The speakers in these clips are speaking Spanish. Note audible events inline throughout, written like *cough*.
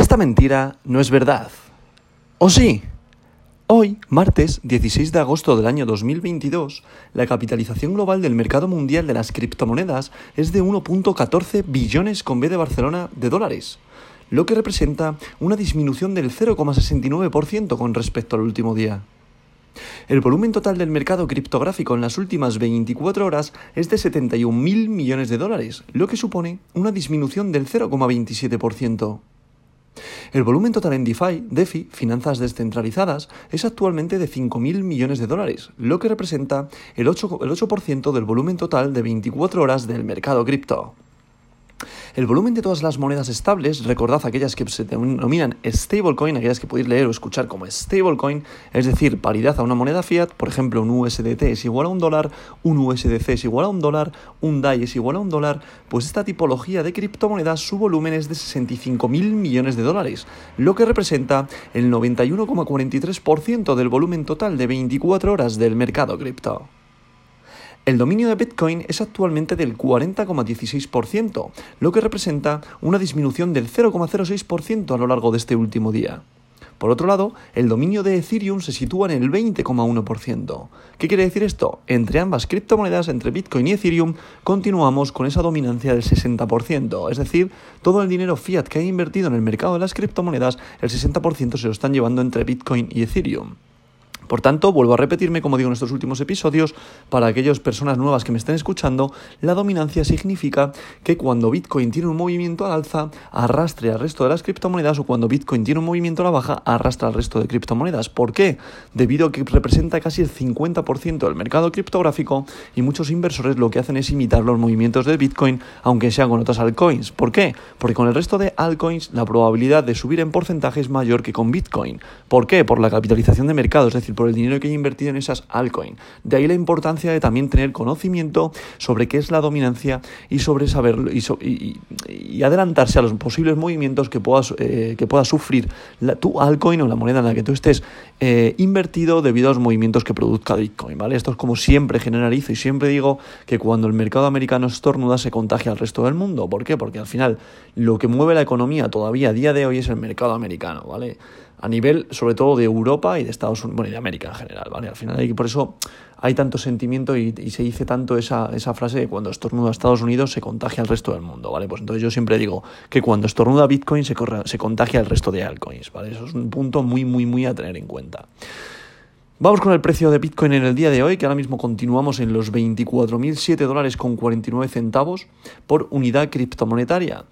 Esta mentira no es verdad. ¿O sí? Hoy, martes 16 de agosto del año 2022, la capitalización global del mercado mundial de las criptomonedas es de 1.14 billones con B de Barcelona de dólares, lo que representa una disminución del 0,69% con respecto al último día. El volumen total del mercado criptográfico en las últimas 24 horas es de 71.000 millones de dólares, lo que supone una disminución del 0,27%. El volumen total en DeFi, DeFi, finanzas descentralizadas, es actualmente de 5.000 millones de dólares, lo que representa el 8%, el 8 del volumen total de 24 horas del mercado cripto. El volumen de todas las monedas estables, recordad aquellas que se denominan stablecoin, aquellas que podéis leer o escuchar como stablecoin, es decir, paridad a una moneda fiat, por ejemplo, un USDT es igual a un dólar, un USDC es igual a un dólar, un DAI es igual a un dólar, pues esta tipología de criptomonedas su volumen es de 65.000 millones de dólares, lo que representa el 91,43% del volumen total de 24 horas del mercado cripto. El dominio de Bitcoin es actualmente del 40,16%, lo que representa una disminución del 0,06% a lo largo de este último día. Por otro lado, el dominio de Ethereum se sitúa en el 20,1%. ¿Qué quiere decir esto? Entre ambas criptomonedas, entre Bitcoin y Ethereum, continuamos con esa dominancia del 60%. Es decir, todo el dinero fiat que hay invertido en el mercado de las criptomonedas, el 60% se lo están llevando entre Bitcoin y Ethereum. Por tanto, vuelvo a repetirme, como digo en estos últimos episodios, para aquellas personas nuevas que me estén escuchando, la dominancia significa que cuando Bitcoin tiene un movimiento al alza, arrastre al resto de las criptomonedas o cuando Bitcoin tiene un movimiento a la baja, arrastra al resto de criptomonedas. ¿Por qué? Debido a que representa casi el 50% del mercado criptográfico y muchos inversores lo que hacen es imitar los movimientos de Bitcoin, aunque sea con otras altcoins. ¿Por qué? Porque con el resto de altcoins la probabilidad de subir en porcentaje es mayor que con Bitcoin. ¿Por qué? Por la capitalización de mercado, es decir, por el dinero que hay invertido en esas altcoins. De ahí la importancia de también tener conocimiento sobre qué es la dominancia y sobre saberlo y, adelantarse a los posibles movimientos que puedas, eh, que pueda sufrir tu altcoin o la moneda en la que tú estés eh, invertido debido a los movimientos que produzca Bitcoin. ¿vale? Esto es como siempre generalizo y siempre digo que cuando el mercado americano estornuda se contagia al resto del mundo. ¿Por qué? Porque al final lo que mueve la economía todavía a día de hoy es el mercado americano. ¿vale? A nivel sobre todo de Europa y de Estados Unidos, bueno, y de América en general, ¿vale? Al final, hay, por eso hay tanto sentimiento y, se dice tanto esa, esa frase de cuando estornuda Estados Unidos se contagia al resto del mundo, ¿vale? Pues entonces yo siempre digo que cuando estornuda Bitcoin se, se contagia al resto de altcoins, ¿vale? Eso es un punto muy, muy, muy a tener en cuenta. Vamos con el precio de Bitcoin en el día de hoy, que ahora mismo continuamos en los 24.007 dólares con 49 centavos por unidad criptomonetaria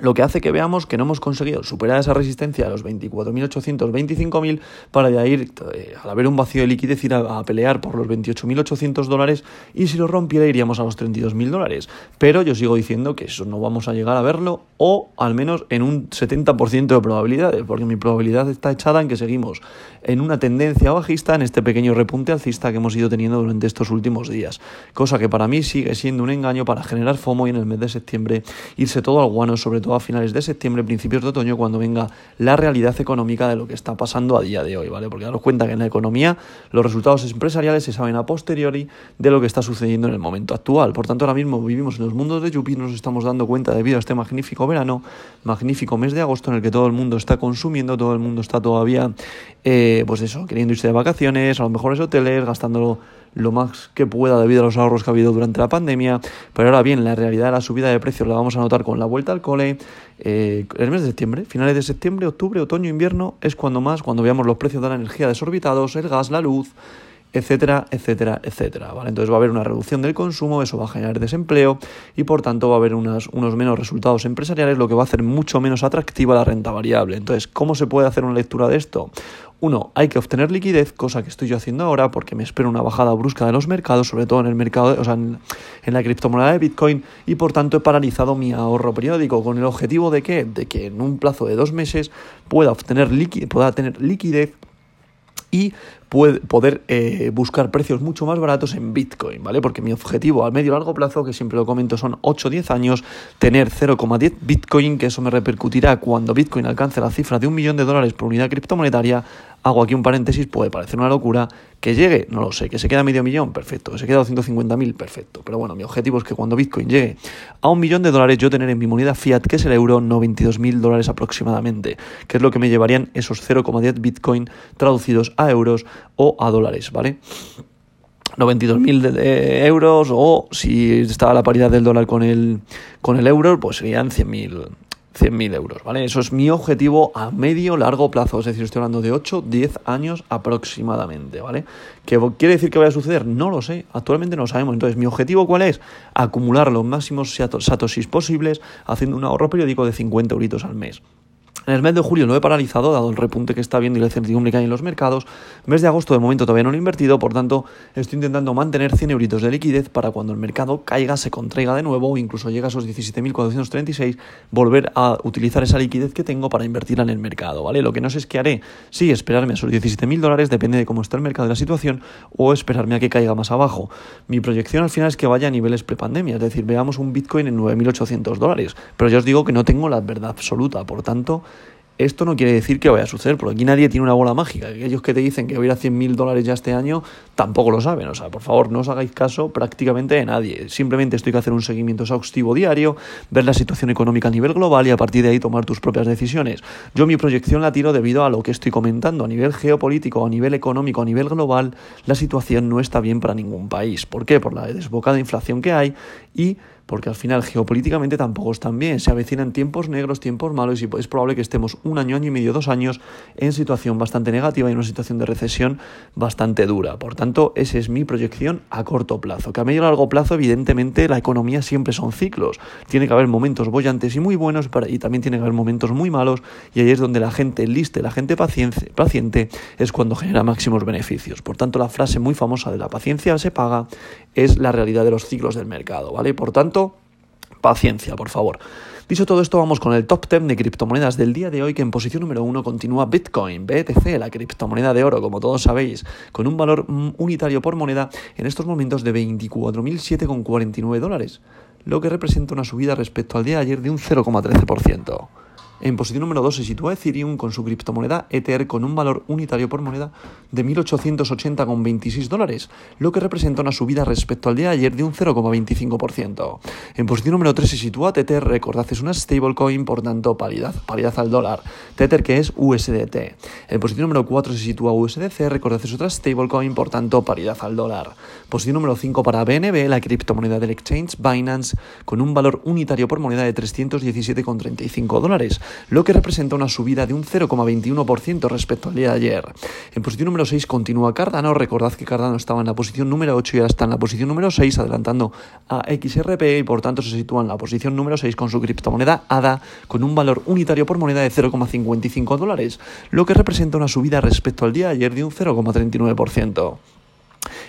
lo que hace que veamos que no hemos conseguido superar esa resistencia a los 24.800, 25.000 para ya ir, eh, al haber un vacío de liquidez, ir a, pelear por los 28.800 dólares y si lo rompiera iríamos a los 32.000 dólares. Pero yo sigo diciendo que eso no vamos a llegar a verlo o al menos en un 70% de probabilidades, porque mi probabilidad está echada en que seguimos en una tendencia bajista en este pequeño repunte alcista que hemos ido teniendo durante estos últimos días. Cosa que para mí sigue siendo un engaño para generar FOMO y en el mes de septiembre irse todo al guano, sobre todo a finales de septiembre, principios de otoño, cuando venga la realidad económica de lo que está pasando a día de hoy, ¿vale? Porque daros cuenta que en la economía los resultados empresariales se saben a posteriori de lo que está sucediendo en el momento actual. Por tanto, ahora mismo vivimos en los mundos de Yupi, nos estamos dando cuenta debido a este magnífico verano, magnífico mes de agosto en el que todo el mundo está consumiendo, todo el mundo está todavía, eh, pues eso, queriendo irse de vacaciones, a los mejores hoteles, gastándolo lo más que pueda debido a los ahorros que ha habido durante la pandemia. Pero ahora bien, la realidad de la subida de precios la vamos a notar con la vuelta al cole. Eh, el mes de septiembre, finales de septiembre, octubre, otoño, invierno, es cuando más, cuando veamos los precios de la energía desorbitados, el gas, la luz, etcétera, etcétera, etcétera. ¿vale? Entonces va a haber una reducción del consumo, eso va a generar desempleo y por tanto va a haber unos menos resultados empresariales, lo que va a hacer mucho menos atractiva la renta variable. Entonces, ¿cómo se puede hacer una lectura de esto? Uno, hay que obtener liquidez, cosa que estoy yo haciendo ahora porque me espero una bajada brusca de los mercados, sobre todo en el mercado, o sea, en, la criptomoneda de Bitcoin, y por tanto he paralizado mi ahorro periódico con el objetivo de que, de que en un plazo de dos meses pueda obtener pueda tener liquidez y poder eh, buscar precios mucho más baratos en Bitcoin, ¿vale? Porque mi objetivo a medio y largo plazo, que siempre lo comento, son 8 o 10 años, tener 0,10 Bitcoin, que eso me repercutirá cuando Bitcoin alcance la cifra de un millón de dólares por unidad criptomonetaria. Hago aquí un paréntesis, puede parecer una locura. Que llegue, no lo sé. Que se queda medio millón, perfecto. Que se queda 250.000, perfecto. Pero bueno, mi objetivo es que cuando Bitcoin llegue a un millón de dólares, yo tener en mi moneda fiat, que es el euro, 92.000 dólares aproximadamente. Que es lo que me llevarían esos 0,10 Bitcoin traducidos a euros o a dólares, ¿vale? 92.000 euros o si estaba la paridad del dólar con el, con el euro, pues serían 100.000 100.000 euros, ¿vale? Eso es mi objetivo a medio largo plazo, es decir, estoy hablando de 8, 10 años aproximadamente, ¿vale? ¿Qué quiere decir que vaya a suceder? No lo sé, actualmente no lo sabemos. Entonces, ¿mi objetivo cuál es? Acumular los máximos satoshis posibles haciendo un ahorro periódico de 50 euritos al mes. En el mes de julio lo he paralizado, dado el repunte que está viendo y la incertidumbre que hay en los mercados. Mes de agosto, de momento, todavía no lo he invertido, por tanto, estoy intentando mantener 100 euritos de liquidez para cuando el mercado caiga, se contraiga de nuevo o incluso llegue a esos 17.436, volver a utilizar esa liquidez que tengo para invertirla en el mercado, ¿vale? Lo que no sé es qué haré. Sí, esperarme a esos 17.000 dólares, depende de cómo está el mercado y la situación, o esperarme a que caiga más abajo. Mi proyección al final es que vaya a niveles prepandemia, es decir, veamos un Bitcoin en 9.800 dólares, pero ya os digo que no tengo la verdad absoluta, por tanto, esto no quiere decir que vaya a suceder, porque aquí nadie tiene una bola mágica. Aquellos que te dicen que voy a ir a 100.000 dólares ya este año tampoco lo saben. O sea, por favor, no os hagáis caso prácticamente de nadie. Simplemente estoy que hacer un seguimiento exhaustivo diario, ver la situación económica a nivel global y a partir de ahí tomar tus propias decisiones. Yo mi proyección la tiro debido a lo que estoy comentando. A nivel geopolítico, a nivel económico, a nivel global, la situación no está bien para ningún país. ¿Por qué? Por la desbocada inflación que hay y porque al final geopolíticamente tampoco están bien. Se avecinan tiempos negros, tiempos malos y es probable que estemos un año, año y medio, dos años en situación bastante negativa y en una situación de recesión bastante dura. Por tanto, esa es mi proyección a corto plazo. Que a medio y largo plazo, evidentemente, la economía siempre son ciclos. Tiene que haber momentos bollantes y muy buenos y también tiene que haber momentos muy malos y ahí es donde la gente liste, la gente paciente, paciente es cuando genera máximos beneficios. Por tanto, la frase muy famosa de la paciencia se paga es la realidad de los ciclos del mercado, ¿vale? Por tanto, paciencia, por favor. Dicho todo esto, vamos con el top 10 de criptomonedas del día de hoy, que en posición número uno continúa Bitcoin, BTC, la criptomoneda de oro, como todos sabéis, con un valor unitario por moneda en estos momentos de 24.007,49 dólares, lo que representa una subida respecto al día de ayer de un 0,13%. En posición número 2 se sitúa Ethereum con su criptomoneda Ether con un valor unitario por moneda de 1.880,26 dólares, lo que representa una subida respecto al día de ayer de un 0,25%. En posición número 3 se sitúa Tether, recordad es una stablecoin, por tanto paridad, paridad al dólar. Tether que es USDT. En posición número 4 se sitúa USDC, recordad es otra stablecoin, por tanto paridad al dólar. Posición número 5 para BNB, la criptomoneda del exchange Binance, con un valor unitario por moneda de 317,35 dólares lo que representa una subida de un 0,21% respecto al día de ayer. En posición número 6 continúa Cardano, recordad que Cardano estaba en la posición número 8 y ahora está en la posición número 6, adelantando a XRP y por tanto se sitúa en la posición número 6 con su criptomoneda ADA con un valor unitario por moneda de 0,55 dólares, lo que representa una subida respecto al día de ayer de un 0,39%.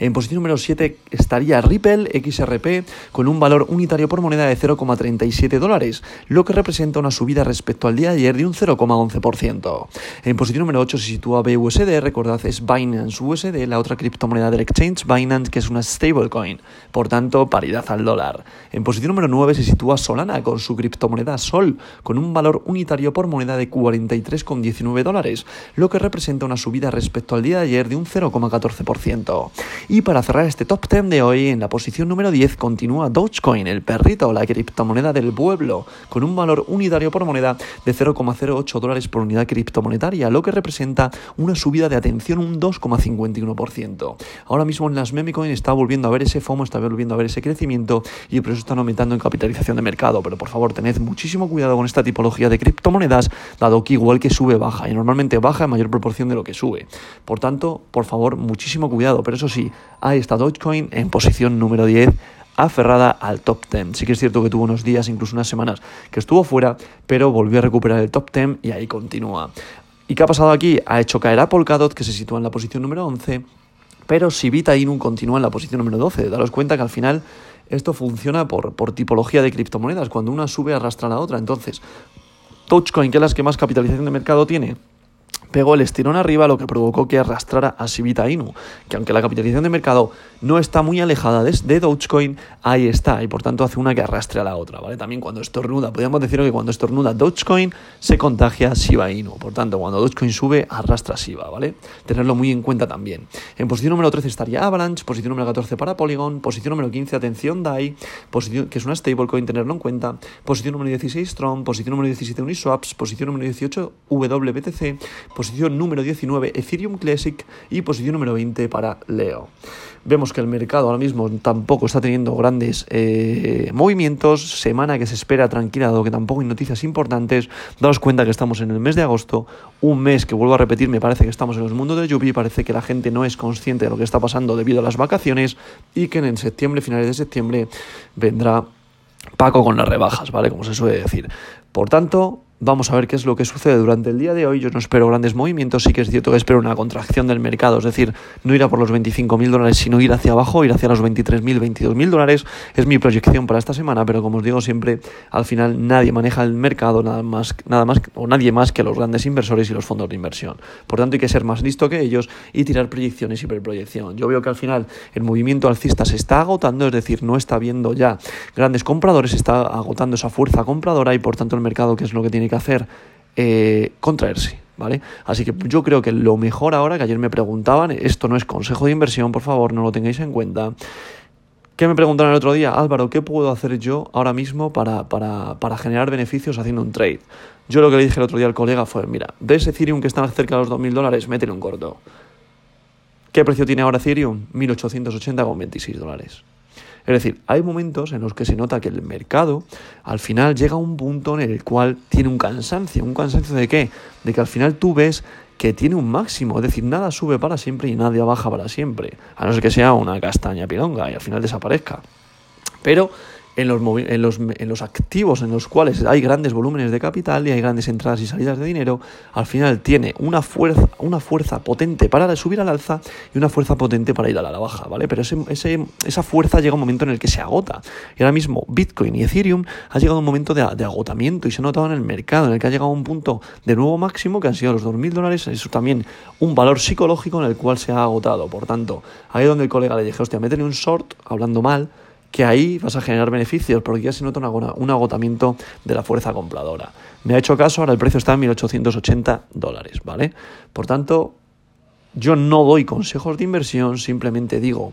En posición número 7 estaría Ripple XRP con un valor unitario por moneda de 0,37 dólares, lo que representa una subida respecto al día de ayer de un 0,11%. En posición número 8 se sitúa BUSD, recordad es Binance USD, la otra criptomoneda del exchange Binance que es una stablecoin, por tanto paridad al dólar. En posición número 9 se sitúa Solana con su criptomoneda Sol con un valor unitario por moneda de 43,19 dólares, lo que representa una subida respecto al día de ayer de un 0,14%. Y para cerrar este top 10 de hoy, en la posición número 10 continúa Dogecoin, el perrito, la criptomoneda del pueblo, con un valor unitario por moneda de 0,08 dólares por unidad criptomonetaria, lo que representa una subida de atención un 2,51%. Ahora mismo en las memecoin está volviendo a ver ese FOMO, está volviendo a ver ese crecimiento y por eso están aumentando en capitalización de mercado. Pero por favor, tened muchísimo cuidado con esta tipología de criptomonedas, dado que igual que sube, baja y normalmente baja en mayor proporción de lo que sube. Por tanto, por favor, muchísimo cuidado. Pero eso sí, ahí está Dogecoin en posición número 10 aferrada al top 10. Sí que es cierto que tuvo unos días, incluso unas semanas, que estuvo fuera, pero volvió a recuperar el top 10 y ahí continúa. ¿Y qué ha pasado aquí? Ha hecho caer a Polkadot, que se sitúa en la posición número 11, pero si Vita Inum continúa en la posición número 12. Daros cuenta que al final esto funciona por, por tipología de criptomonedas. Cuando una sube, arrastra a la otra. Entonces, Dogecoin, que es la que más capitalización de mercado tiene, pegó el estirón arriba, lo que provocó que arrastrara a Sibita Inu, que aunque la capitalización de mercado no está muy alejada de, Dogecoin, ahí está, y por tanto hace una que arrastre a la otra, ¿vale? También cuando estornuda, podríamos decir que cuando estornuda Dogecoin, se contagia Shiba Inu, por tanto, cuando Dogecoin sube, arrastra Shiba, ¿vale? Tenerlo muy en cuenta también. En posición número 13 estaría Avalanche, posición número 14 para Polygon, posición número 15, atención DAI, posición, que es una stablecoin, tenerlo en cuenta, posición número 16 Strong, posición número 17 Uniswaps, posición número 18 WBTC, posición número 19 Ethereum Classic y posición número 20 para Leo. Vemos que el mercado ahora mismo tampoco está teniendo grandes eh, movimientos, semana que se espera tranquila, dado que tampoco hay noticias importantes. Daos cuenta que estamos en el mes de agosto, un mes que vuelvo a repetir, me parece que estamos en los mundos de Yupi, parece que la gente no es consciente de lo que está pasando debido a las vacaciones y que en septiembre, finales de septiembre, vendrá Paco con las rebajas, ¿vale? Como se suele decir. Por tanto, Vamos a ver qué es lo que sucede durante el día de hoy. Yo no espero grandes movimientos, sí que es cierto que espero una contracción del mercado, es decir, no ir a por los 25.000 dólares, sino ir hacia abajo, ir hacia los 23.000, 22.000 dólares. Es mi proyección para esta semana, pero como os digo siempre, al final nadie maneja el mercado, nada más, nada más o nadie más que los grandes inversores y los fondos de inversión. Por tanto, hay que ser más listo que ellos y tirar proyecciones y preproyección. Yo veo que al final el movimiento alcista se está agotando, es decir, no está viendo ya grandes compradores, está agotando esa fuerza compradora y por tanto el mercado, que es lo que tiene que hacer eh, contraerse. ¿Vale? Así que yo creo que lo mejor ahora, que ayer me preguntaban, esto no es consejo de inversión, por favor, no lo tengáis en cuenta. ¿Qué me preguntaron el otro día? Álvaro, ¿qué puedo hacer yo ahora mismo para, para, generar beneficios haciendo un trade? Yo lo que le dije el otro día al colega fue, mira, ¿ves Ethereum que están cerca de los 2.000 dólares? Métele un corto. ¿Qué precio tiene ahora Ethereum? 1.880,26 dólares. Es decir, hay momentos en los que se nota que el mercado al final llega a un punto en el cual tiene un cansancio. ¿Un cansancio de qué? De que al final tú ves que tiene un máximo, es decir, nada sube para siempre y nada baja para siempre, a no ser que sea una castaña pilonga y al final desaparezca. Pero en los, en, los, en los activos en los cuales hay grandes volúmenes de capital y hay grandes entradas y salidas de dinero, al final tiene una fuerza, una fuerza potente para subir al alza y una fuerza potente para ir a la baja, ¿vale? Pero ese, ese, esa fuerza llega un momento en el que se agota. Y ahora mismo Bitcoin y Ethereum ha llegado a un momento de, de agotamiento y se ha notado en el mercado, en el que ha llegado a un punto de nuevo máximo que han sido los 2.000 dólares. Eso también un valor psicológico en el cual se ha agotado. Por tanto, ahí es donde el colega le dije, hostia, métele un short, hablando mal, que ahí vas a generar beneficios porque ya se nota un agotamiento de la fuerza compradora. Me ha hecho caso, ahora el precio está en 1.880 dólares, ¿vale? Por tanto, yo no doy consejos de inversión, simplemente digo,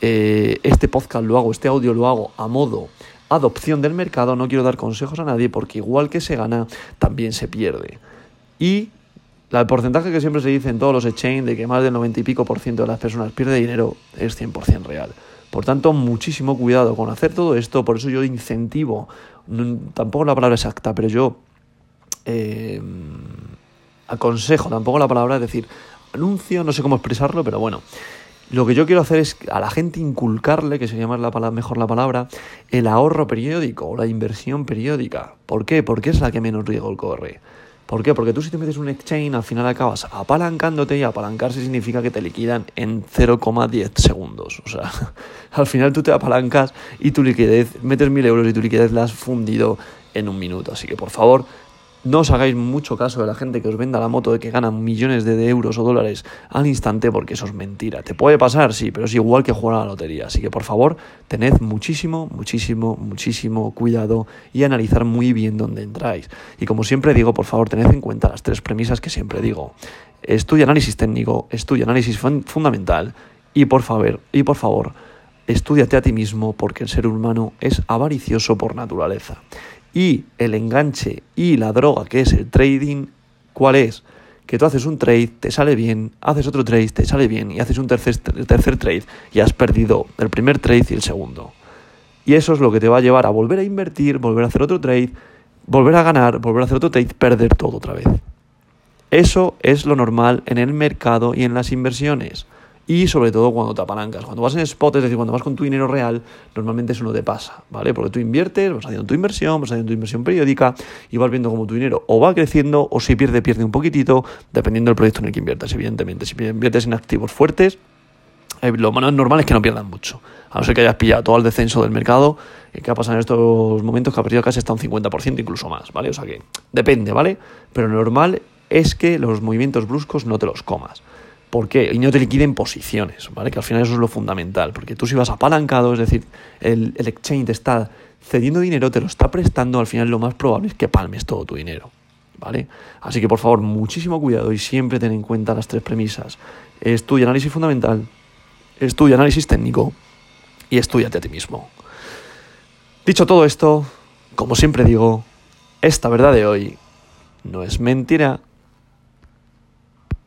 eh, este podcast lo hago, este audio lo hago a modo adopción del mercado, no quiero dar consejos a nadie porque igual que se gana, también se pierde. Y el porcentaje que siempre se dice en todos los exchange de que más del 90 y pico por ciento de las personas pierde dinero es 100% real. Por tanto, muchísimo cuidado con hacer todo esto, por eso yo incentivo, tampoco la palabra exacta, pero yo eh, aconsejo, tampoco la palabra, es decir, anuncio, no sé cómo expresarlo, pero bueno, lo que yo quiero hacer es a la gente inculcarle, que sería más la palabra, mejor la palabra, el ahorro periódico o la inversión periódica. ¿Por qué? Porque es la que menos riesgo corre. ¿Por qué? Porque tú si te metes un exchange al final acabas apalancándote y apalancarse significa que te liquidan en 0,10 segundos. O sea, *laughs* al final tú te apalancas y tu liquidez, metes mil euros y tu liquidez la has fundido en un minuto. Así que por favor, no os hagáis mucho caso de la gente que os venda la moto de que ganan millones de euros o dólares al instante porque eso es mentira. Te puede pasar, sí, pero es igual que jugar a la lotería. Así que por favor, tened muchísimo, muchísimo, muchísimo cuidado y analizar muy bien dónde entráis. Y como siempre digo, por favor, tened en cuenta las tres premisas que siempre digo. Estudia análisis técnico, estudia análisis fundamental y por favor, y por favor, estudiate a ti mismo porque el ser humano es avaricioso por naturaleza y el enganche y la droga que es el trading, ¿cuál es? Que tú haces un trade, te sale bien, haces otro trade, te sale bien y haces un tercer, tercer trade y has perdido el primer trade y el segundo. Y eso es lo que te va a llevar a volver a invertir, volver a hacer otro trade, volver a ganar, volver a hacer otro trade, perder todo otra vez. Eso es lo normal en el mercado y en las inversiones y sobre todo cuando te apalancas. Cuando vas en spot, es decir, cuando vas con tu dinero real, normalmente eso no te pasa, ¿vale? Porque tú inviertes, vas haciendo tu inversión, vas haciendo tu inversión periódica y vas viendo cómo tu dinero o va creciendo o si pierde, pierde un poquitito, dependiendo del proyecto en el que inviertas, evidentemente. Si inviertes en activos fuertes, eh, lo más normal es que no pierdan mucho. A no ser que hayas pillado todo el descenso del mercado, eh, que ha pasado en estos momentos que ha perdido casi hasta un 50%, incluso más, ¿vale? O sea que depende, ¿vale? Pero normal es que los movimientos bruscos no te los comas. ¿Por qué? Y no te liquiden posiciones, ¿vale? Que al final eso es lo fundamental, porque tú si vas apalancado, es decir, el, el exchange te está cediendo dinero, te lo está prestando, al final lo más probable es que palmes todo tu dinero, ¿vale? Así que por favor, muchísimo cuidado y siempre ten en cuenta las tres premisas. Estudia análisis fundamental, estudia análisis técnico y estudiate a ti mismo. Dicho todo esto, como siempre digo, esta verdad de hoy no es mentira.